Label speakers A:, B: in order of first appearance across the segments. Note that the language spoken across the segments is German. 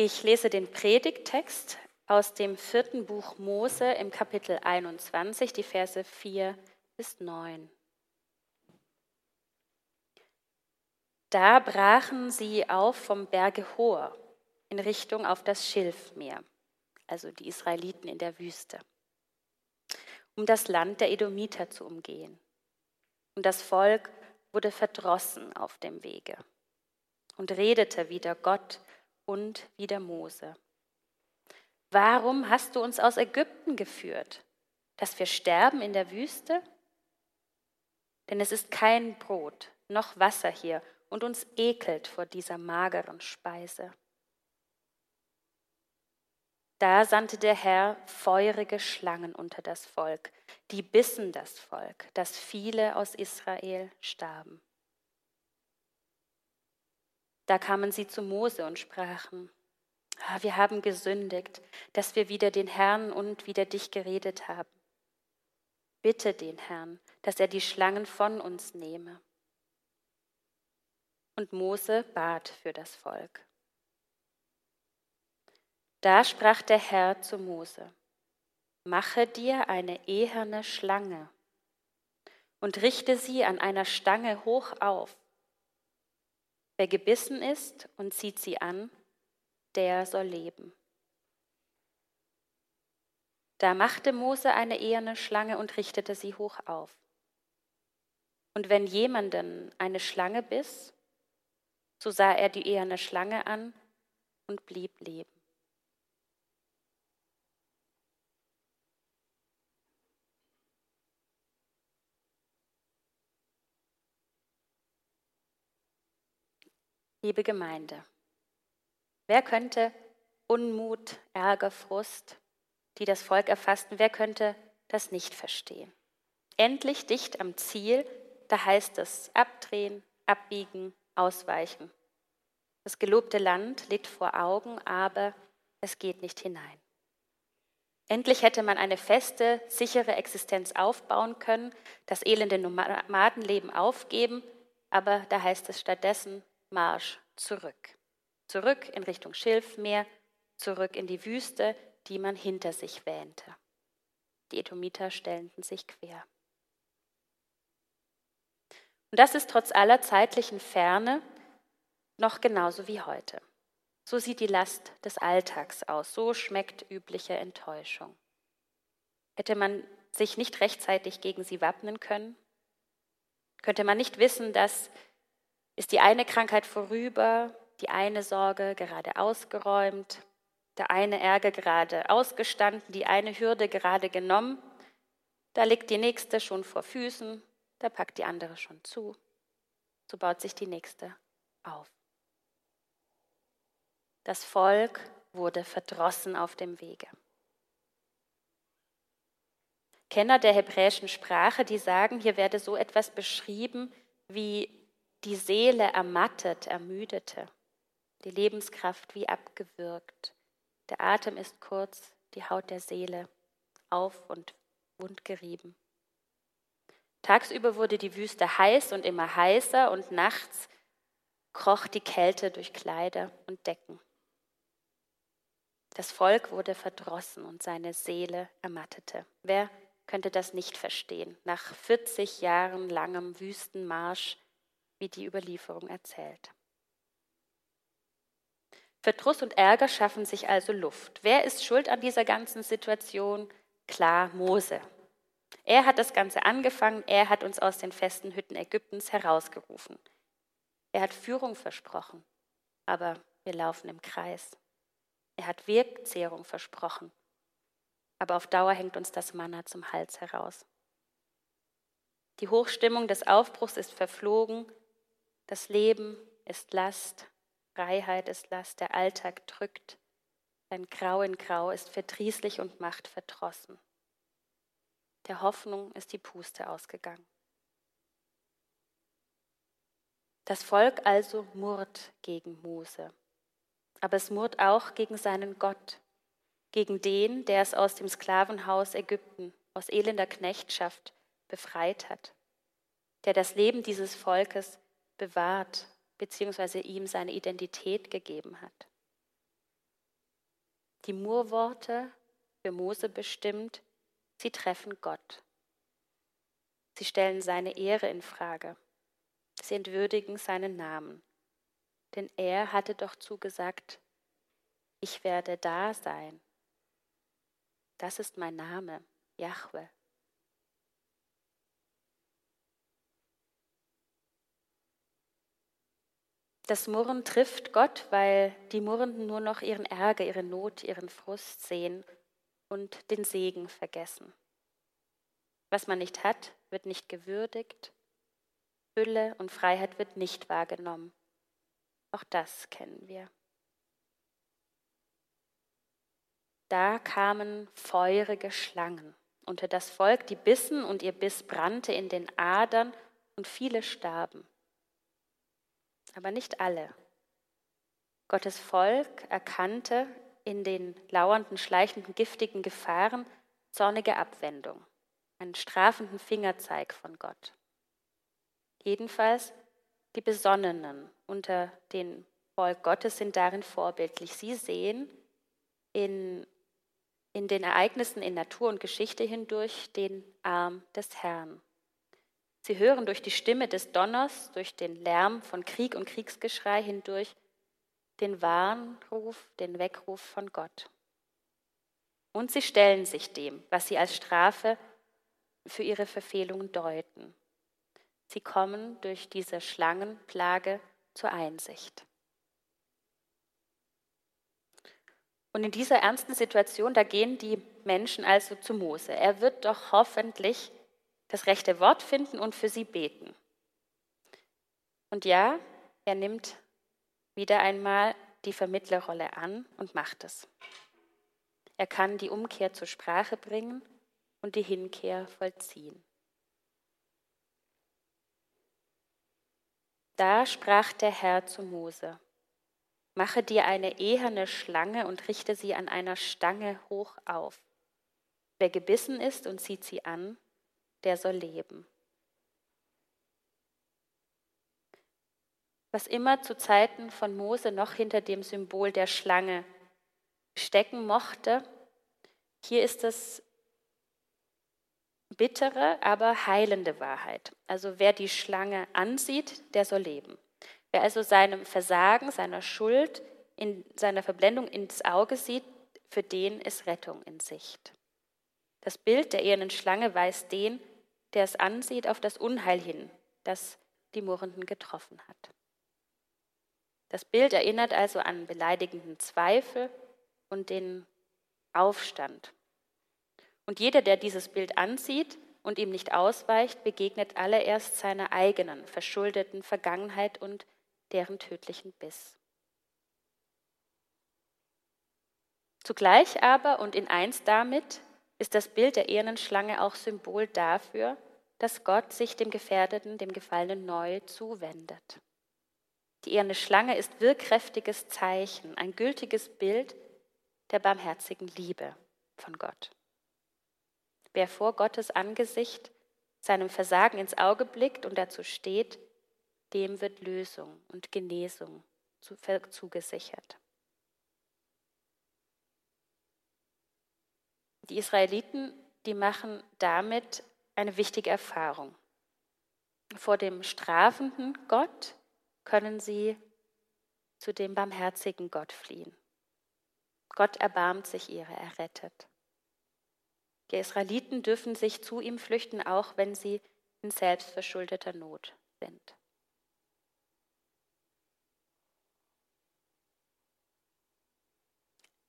A: Ich lese den Predigttext aus dem vierten Buch Mose im Kapitel 21, die Verse 4 bis 9. Da brachen sie auf vom Berge Hor in Richtung auf das Schilfmeer, also die Israeliten in der Wüste, um das Land der Edomiter zu umgehen. Und das Volk wurde verdrossen auf dem Wege und redete wieder Gott und wieder Mose. Warum hast du uns aus Ägypten geführt, dass wir sterben in der Wüste? Denn es ist kein Brot noch Wasser hier und uns ekelt vor dieser mageren Speise. Da sandte der Herr feurige Schlangen unter das Volk, die bissen das Volk, dass viele aus Israel starben. Da kamen sie zu Mose und sprachen, ah, wir haben gesündigt, dass wir wieder den Herrn und wieder dich geredet haben. Bitte den Herrn, dass er die Schlangen von uns nehme. Und Mose bat für das Volk. Da sprach der Herr zu Mose, mache dir eine eherne Schlange und richte sie an einer Stange hoch auf Wer gebissen ist und zieht sie an, der soll leben. Da machte Mose eine eherne Schlange und richtete sie hoch auf. Und wenn jemanden eine Schlange biss, so sah er die eherne Schlange an und blieb leben. Liebe Gemeinde, wer könnte Unmut, Ärger, Frust, die das Volk erfassten, wer könnte das nicht verstehen? Endlich dicht am Ziel, da heißt es abdrehen, abbiegen, ausweichen. Das gelobte Land liegt vor Augen, aber es geht nicht hinein. Endlich hätte man eine feste, sichere Existenz aufbauen können, das elende Nomadenleben aufgeben, aber da heißt es stattdessen Marsch zurück. Zurück in Richtung Schilfmeer, zurück in die Wüste, die man hinter sich wähnte. Die Edomiter stellten sich quer. Und das ist trotz aller zeitlichen Ferne noch genauso wie heute. So sieht die Last des Alltags aus, so schmeckt übliche Enttäuschung. Hätte man sich nicht rechtzeitig gegen sie wappnen können? Könnte man nicht wissen, dass ist die eine Krankheit vorüber, die eine Sorge gerade ausgeräumt, der eine Ärger gerade ausgestanden, die eine Hürde gerade genommen, da liegt die nächste schon vor Füßen, da packt die andere schon zu. So baut sich die nächste auf. Das Volk wurde verdrossen auf dem Wege. Kenner der hebräischen Sprache, die sagen, hier werde so etwas beschrieben wie die Seele ermattet, ermüdete, die Lebenskraft wie abgewürgt. Der Atem ist kurz, die Haut der Seele auf und wundgerieben. Tagsüber wurde die Wüste heiß und immer heißer und nachts kroch die Kälte durch Kleider und Decken. Das Volk wurde verdrossen und seine Seele ermattete. Wer könnte das nicht verstehen? Nach 40 Jahren langem Wüstenmarsch wie die Überlieferung erzählt. Verdruss und Ärger schaffen sich also Luft. Wer ist schuld an dieser ganzen Situation? Klar, Mose. Er hat das Ganze angefangen, er hat uns aus den festen Hütten Ägyptens herausgerufen. Er hat Führung versprochen, aber wir laufen im Kreis. Er hat Wirkzehrung versprochen, aber auf Dauer hängt uns das Manna zum Hals heraus. Die Hochstimmung des Aufbruchs ist verflogen, das Leben ist Last, Freiheit ist Last, der Alltag drückt, ein Grau in Grau ist verdrießlich und macht verdrossen. Der Hoffnung ist die Puste ausgegangen. Das Volk also murrt gegen Mose, aber es murrt auch gegen seinen Gott, gegen den, der es aus dem Sklavenhaus Ägypten, aus elender Knechtschaft befreit hat, der das Leben dieses Volkes bewahrt bzw. ihm seine Identität gegeben hat. Die Murworte, für Mose bestimmt, sie treffen Gott. Sie stellen seine Ehre in Frage. Sie entwürdigen seinen Namen. Denn er hatte doch zugesagt, ich werde da sein. Das ist mein Name, Jahwe. Das Murren trifft Gott, weil die Murrenden nur noch ihren Ärger, ihre Not, ihren Frust sehen und den Segen vergessen. Was man nicht hat, wird nicht gewürdigt, Fülle und Freiheit wird nicht wahrgenommen. Auch das kennen wir. Da kamen feurige Schlangen unter das Volk, die bissen und ihr Biss brannte in den Adern und viele starben aber nicht alle. Gottes Volk erkannte in den lauernden, schleichenden, giftigen Gefahren zornige Abwendung, einen strafenden Fingerzeig von Gott. Jedenfalls die Besonnenen unter den Volk Gottes sind darin vorbildlich. Sie sehen in, in den Ereignissen in Natur und Geschichte hindurch den Arm des Herrn. Sie hören durch die Stimme des Donners, durch den Lärm von Krieg und Kriegsgeschrei hindurch den Warnruf, den Weckruf von Gott. Und sie stellen sich dem, was sie als Strafe für ihre Verfehlungen deuten. Sie kommen durch diese Schlangenplage zur Einsicht. Und in dieser ernsten Situation, da gehen die Menschen also zu Mose. Er wird doch hoffentlich das rechte Wort finden und für sie beten. Und ja, er nimmt wieder einmal die Vermittlerrolle an und macht es. Er kann die Umkehr zur Sprache bringen und die Hinkehr vollziehen. Da sprach der Herr zu Mose, mache dir eine eherne Schlange und richte sie an einer Stange hoch auf. Wer gebissen ist und zieht sie an, der soll leben. Was immer zu Zeiten von Mose noch hinter dem Symbol der Schlange stecken mochte, hier ist es bittere, aber heilende Wahrheit. Also wer die Schlange ansieht, der soll leben. Wer also seinem Versagen, seiner Schuld, in seiner Verblendung ins Auge sieht, für den ist Rettung in Sicht. Das Bild der ehernen Schlange weist den, der es ansieht, auf das Unheil hin, das die Murrenden getroffen hat. Das Bild erinnert also an beleidigenden Zweifel und den Aufstand. Und jeder, der dieses Bild ansieht und ihm nicht ausweicht, begegnet allererst seiner eigenen verschuldeten Vergangenheit und deren tödlichen Biss. Zugleich aber und in eins damit ist das Bild der ehernen Schlange auch Symbol dafür, dass Gott sich dem Gefährdeten, dem Gefallenen neu zuwendet. Die eherne Schlange ist wirkkräftiges Zeichen, ein gültiges Bild der barmherzigen Liebe von Gott. Wer vor Gottes Angesicht seinem Versagen ins Auge blickt und dazu steht, dem wird Lösung und Genesung zugesichert. Die Israeliten, die machen damit eine wichtige Erfahrung. Vor dem strafenden Gott können sie zu dem barmherzigen Gott fliehen. Gott erbarmt sich ihrer, er rettet. Die Israeliten dürfen sich zu ihm flüchten, auch wenn sie in selbstverschuldeter Not sind.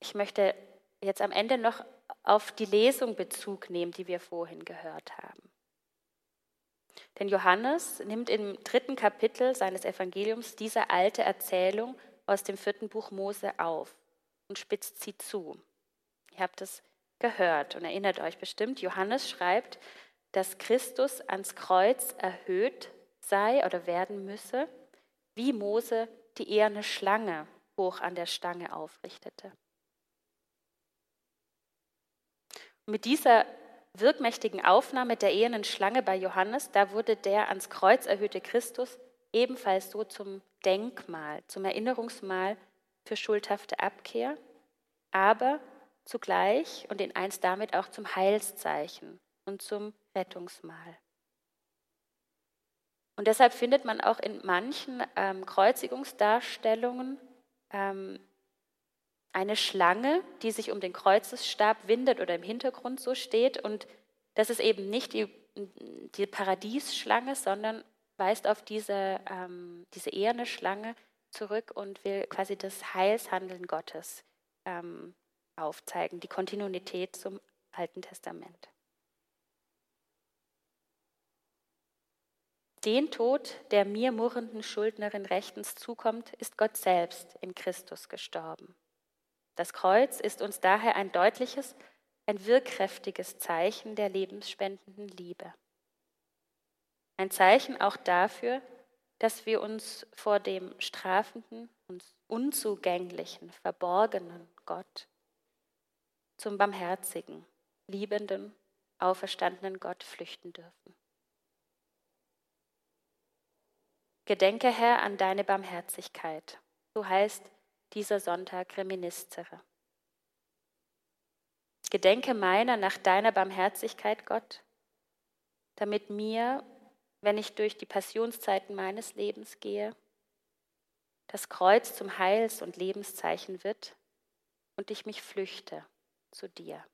A: Ich möchte jetzt am Ende noch auf die Lesung Bezug nehmen, die wir vorhin gehört haben. Denn Johannes nimmt im dritten Kapitel seines Evangeliums diese alte Erzählung aus dem vierten Buch Mose auf und spitzt sie zu. Ihr habt es gehört und erinnert euch bestimmt, Johannes schreibt, dass Christus ans Kreuz erhöht sei oder werden müsse, wie Mose die eherne Schlange hoch an der Stange aufrichtete. Mit dieser wirkmächtigen Aufnahme der ehenen Schlange bei Johannes, da wurde der ans Kreuz erhöhte Christus ebenfalls so zum Denkmal, zum Erinnerungsmal für schuldhafte Abkehr aber zugleich und in eins damit auch zum Heilszeichen und zum Rettungsmahl. Und deshalb findet man auch in manchen ähm, Kreuzigungsdarstellungen ähm, eine Schlange, die sich um den Kreuzesstab windet oder im Hintergrund so steht. Und das ist eben nicht die, die Paradiesschlange, sondern weist auf diese, ähm, diese eherne Schlange zurück und will quasi das Heilshandeln Gottes ähm, aufzeigen, die Kontinuität zum Alten Testament. Den Tod der mir murrenden Schuldnerin rechtens zukommt, ist Gott selbst in Christus gestorben. Das Kreuz ist uns daher ein deutliches, ein wirkkräftiges Zeichen der lebensspendenden Liebe. Ein Zeichen auch dafür, dass wir uns vor dem strafenden, uns unzugänglichen, verborgenen Gott zum barmherzigen, liebenden, auferstandenen Gott flüchten dürfen. Gedenke, Herr, an deine Barmherzigkeit. So heißt dieser Sonntag Reminiscere. Gedenke meiner nach deiner Barmherzigkeit, Gott, damit mir, wenn ich durch die Passionszeiten meines Lebens gehe, das Kreuz zum Heils- und Lebenszeichen wird und ich mich flüchte zu dir.